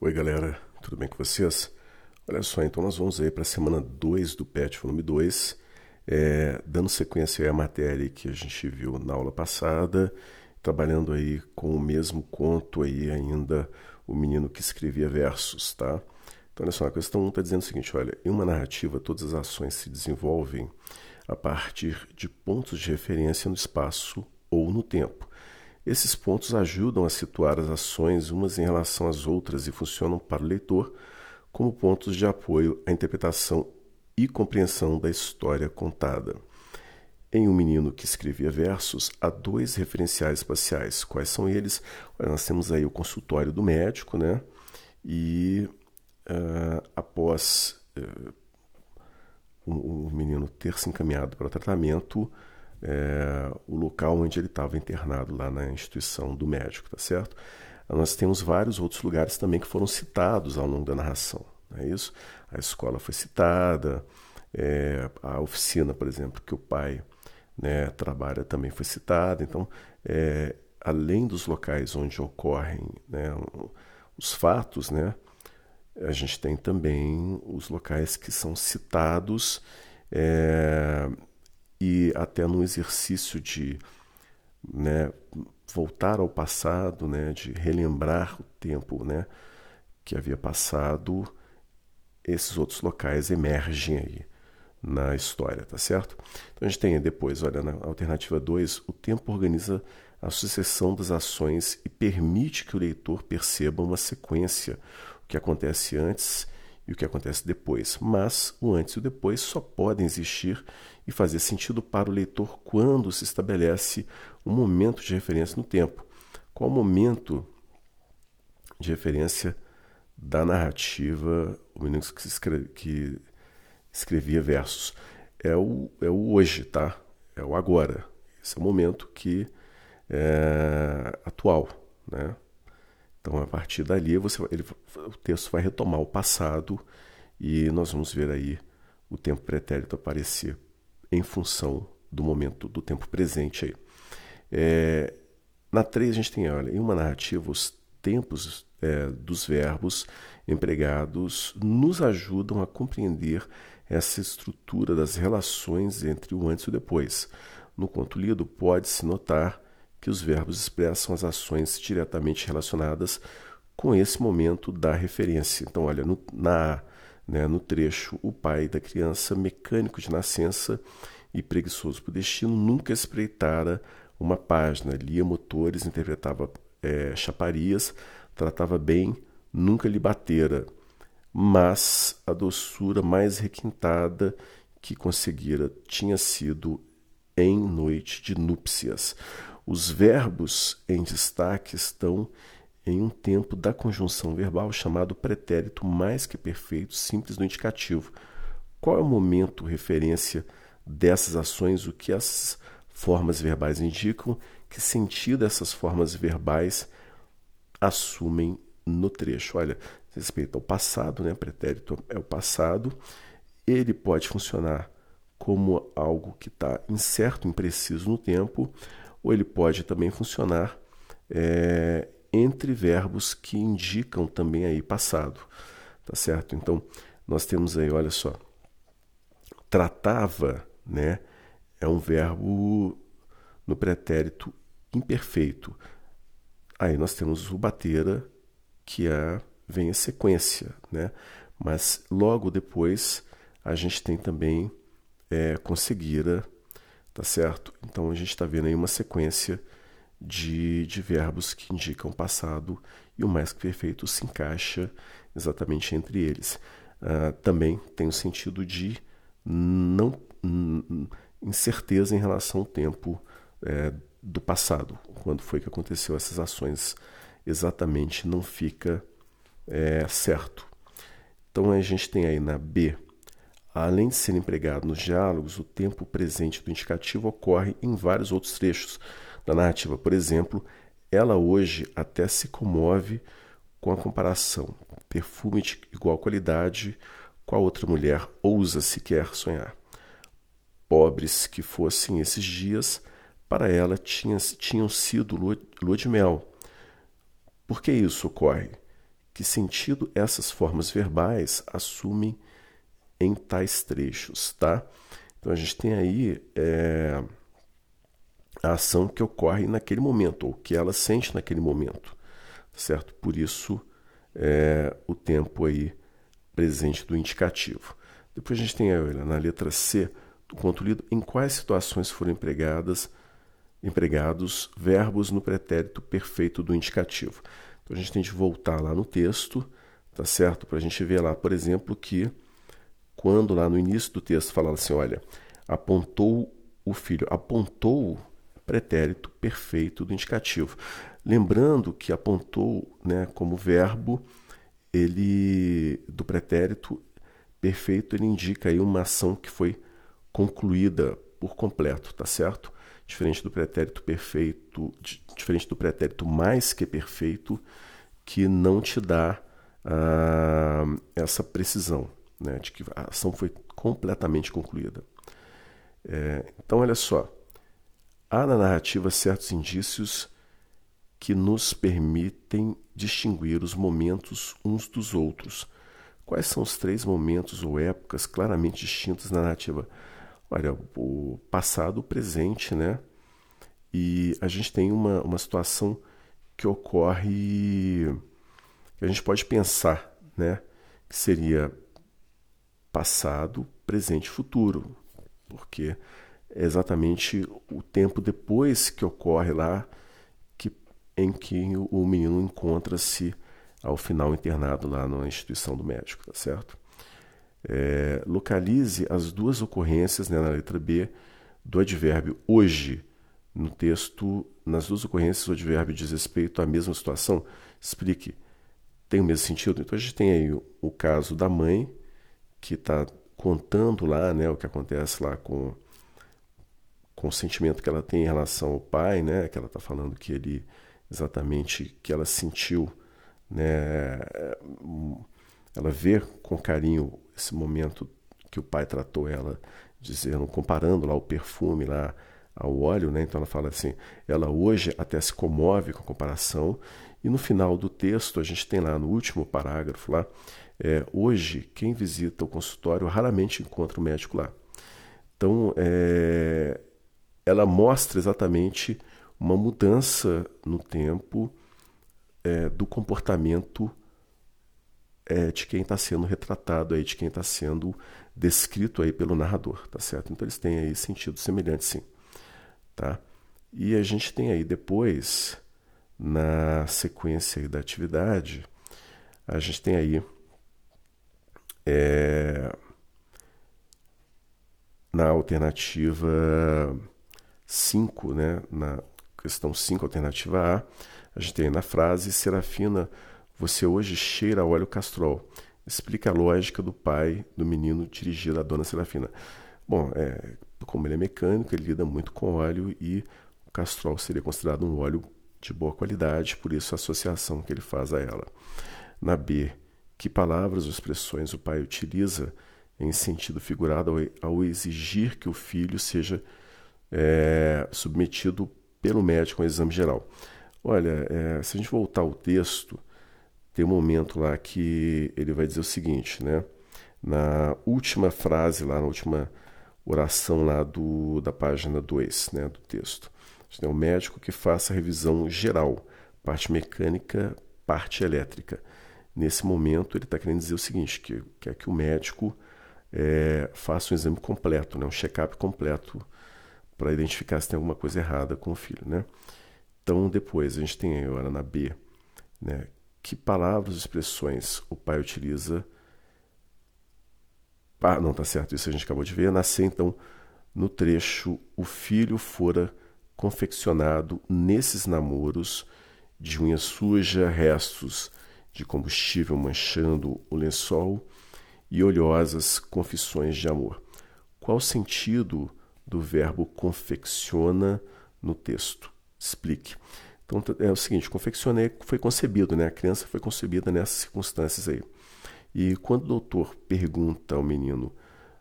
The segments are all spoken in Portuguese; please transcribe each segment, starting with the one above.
Oi, galera, tudo bem com vocês? Olha só, então nós vamos aí para a semana 2 do PET volume 2, é, dando sequência à matéria que a gente viu na aula passada, trabalhando aí com o mesmo conto aí ainda, o menino que escrevia versos, tá? Então, olha só, a questão 1 está dizendo o seguinte, olha, em uma narrativa todas as ações se desenvolvem a partir de pontos de referência no espaço ou no tempo. Esses pontos ajudam a situar as ações umas em relação às outras e funcionam para o leitor como pontos de apoio à interpretação e compreensão da história contada. Em Um Menino que Escrevia Versos, há dois referenciais espaciais. Quais são eles? Nós temos aí o consultório do médico, né? E uh, após uh, o, o menino ter se encaminhado para o tratamento, é, o local onde ele estava internado lá na instituição do médico, tá certo? Nós temos vários outros lugares também que foram citados ao longo da narração, não é isso? A escola foi citada, é, a oficina, por exemplo, que o pai né, trabalha também foi citada. Então, é, além dos locais onde ocorrem né, os fatos, né, a gente tem também os locais que são citados é, e até no exercício de né, voltar ao passado, né, de relembrar o tempo né, que havia passado, esses outros locais emergem aí na história, tá certo? Então a gente tem depois, olha, na alternativa 2, o tempo organiza a sucessão das ações e permite que o leitor perceba uma sequência, o que acontece antes e o que acontece depois. Mas o antes e o depois só podem existir e fazer sentido para o leitor quando se estabelece um momento de referência no tempo. Qual o momento de referência da narrativa, o menino que, escreve, que escrevia versos? É o, é o hoje, tá? É o agora. Esse é o momento que é atual, né? Então, a partir dali, você, ele, o texto vai retomar o passado e nós vamos ver aí o tempo pretérito aparecer em função do momento do tempo presente. Aí. É, na 3 a gente tem, olha, em uma narrativa, os tempos é, dos verbos empregados nos ajudam a compreender essa estrutura das relações entre o antes e o depois. No conto lido, pode-se notar que os verbos expressam as ações diretamente relacionadas com esse momento da referência. Então, olha, no, na, né, no trecho, o pai da criança, mecânico de nascença e preguiçoso por destino, nunca espreitara uma página, lia motores, interpretava é, chaparias, tratava bem, nunca lhe batera, mas a doçura mais requintada que conseguira tinha sido em noite de núpcias. Os verbos em destaque estão em um tempo da conjunção verbal chamado pretérito mais que perfeito, simples no indicativo. Qual é o momento referência dessas ações? O que essas formas verbais indicam? Que sentido essas formas verbais assumem no trecho? Olha, respeito ao passado, né? Pretérito é o passado. Ele pode funcionar como algo que está incerto, impreciso no tempo, ou ele pode também funcionar é, entre verbos que indicam também aí passado, tá certo? Então, nós temos aí, olha só, tratava, né, é um verbo no pretérito imperfeito. Aí nós temos o batera, que é, vem a sequência, né? Mas logo depois a gente tem também é, conseguira, Tá certo? Então a gente está vendo aí uma sequência de, de verbos que indicam passado e o mais que perfeito se encaixa exatamente entre eles. Uh, também tem o sentido de não incerteza em relação ao tempo é, do passado, quando foi que aconteceu essas ações exatamente não fica é, certo. Então a gente tem aí na B Além de ser empregado nos diálogos, o tempo presente do indicativo ocorre em vários outros trechos da narrativa. Por exemplo, ela hoje até se comove com a comparação. Perfume de igual qualidade, qual outra mulher ousa sequer sonhar? Pobres que fossem esses dias, para ela tinha, tinham sido lua, lua de mel. Por que isso ocorre? que sentido essas formas verbais assumem em tais trechos, tá? Então a gente tem aí é, a ação que ocorre naquele momento, ou que ela sente naquele momento, certo? Por isso é, o tempo aí presente do indicativo. Depois a gente tem olha, na letra C do conto lido, em quais situações foram empregadas empregados verbos no pretérito perfeito do indicativo. Então a gente tem de voltar lá no texto, tá certo? Para a gente ver lá, por exemplo, que quando lá no início do texto falava assim, olha, apontou o filho, apontou pretérito perfeito do indicativo. Lembrando que apontou, né, como verbo, ele do pretérito perfeito, ele indica aí uma ação que foi concluída por completo, tá certo? Diferente do pretérito perfeito, diferente do pretérito mais que perfeito, que não te dá ah, essa precisão, né, de que a ação foi completamente concluída. É, então, olha só, há na narrativa certos indícios que nos permitem distinguir os momentos uns dos outros. Quais são os três momentos ou épocas claramente distintas na narrativa? Olha, o passado, o presente, né? E a gente tem uma, uma situação que ocorre, que a gente pode pensar, né? Que seria passado, presente e futuro, porque é exatamente o tempo depois que ocorre lá que, em que o menino encontra-se ao final internado lá na instituição do médico, tá certo? É, localize as duas ocorrências né, na letra B do advérbio hoje. No texto, nas duas ocorrências, o advérbio diz respeito à mesma situação. Explique. Tem o mesmo sentido? Então a gente tem aí o, o caso da mãe, que está contando lá né, o que acontece lá com, com o sentimento que ela tem em relação ao pai, né, que ela está falando que ele exatamente que ela sentiu, né, ela vê com carinho esse momento que o pai tratou ela, dizendo, comparando lá o perfume lá ao óleo, né? Então ela fala assim, ela hoje até se comove com a comparação e no final do texto a gente tem lá no último parágrafo lá, é, hoje quem visita o consultório raramente encontra o médico lá. Então é, ela mostra exatamente uma mudança no tempo é, do comportamento é, de quem está sendo retratado aí, de quem está sendo descrito aí pelo narrador, tá certo? Então eles têm aí sentido semelhante, sim, tá? E a gente tem aí depois, na sequência da atividade, a gente tem aí é, na alternativa 5, né, na questão 5, alternativa A, a gente tem na frase Serafina você hoje cheira óleo castrol. Explica a lógica do pai do menino dirigido à dona Serafina. Bom, é, como ele é mecânico, ele lida muito com óleo e o castrol seria considerado um óleo de boa qualidade, por isso a associação que ele faz a ela. Na B, que palavras ou expressões o pai utiliza em sentido figurado ao, exigir que o filho seja é, submetido pelo médico ao exame geral? Olha, é, se a gente voltar ao texto, tem um momento lá que ele vai dizer o seguinte, né? Na última frase, lá na última oração lá do, da página 2 né, do texto. tem um médico que faça a revisão geral, parte mecânica, parte elétrica. Nesse momento, ele está querendo dizer o seguinte, que quer que o médico é, faça um exame completo, né, um check-up completo, para identificar se tem alguma coisa errada com o filho. Né? Então, depois, a gente tem agora na B, né, que palavras e expressões o pai utiliza. Ah, não, tá certo, isso a gente acabou de ver. Nascer, então, no trecho, o filho fora confeccionado nesses namoros de unha suja, restos de combustível manchando o lençol e oleosas confissões de amor. Qual o sentido do verbo confecciona no texto? Explique. Então é o seguinte, confeccionei foi concebido, né? A criança foi concebida nessas circunstâncias aí. E quando o doutor pergunta ao menino,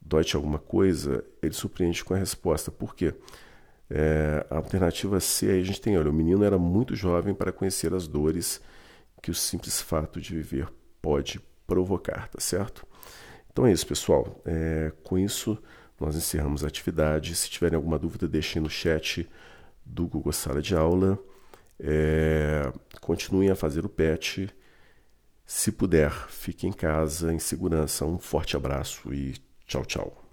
dói-te alguma coisa? Ele surpreende com a resposta. Por quê? É, a alternativa C, aí a gente tem, olha, o menino era muito jovem para conhecer as dores que o simples fato de viver pode provocar, tá certo? Então é isso, pessoal. É, com isso, nós encerramos a atividade. Se tiverem alguma dúvida, deixem no chat do Google Sala de Aula. É, continuem a fazer o PET. Se puder, fique em casa, em segurança. Um forte abraço e tchau, tchau.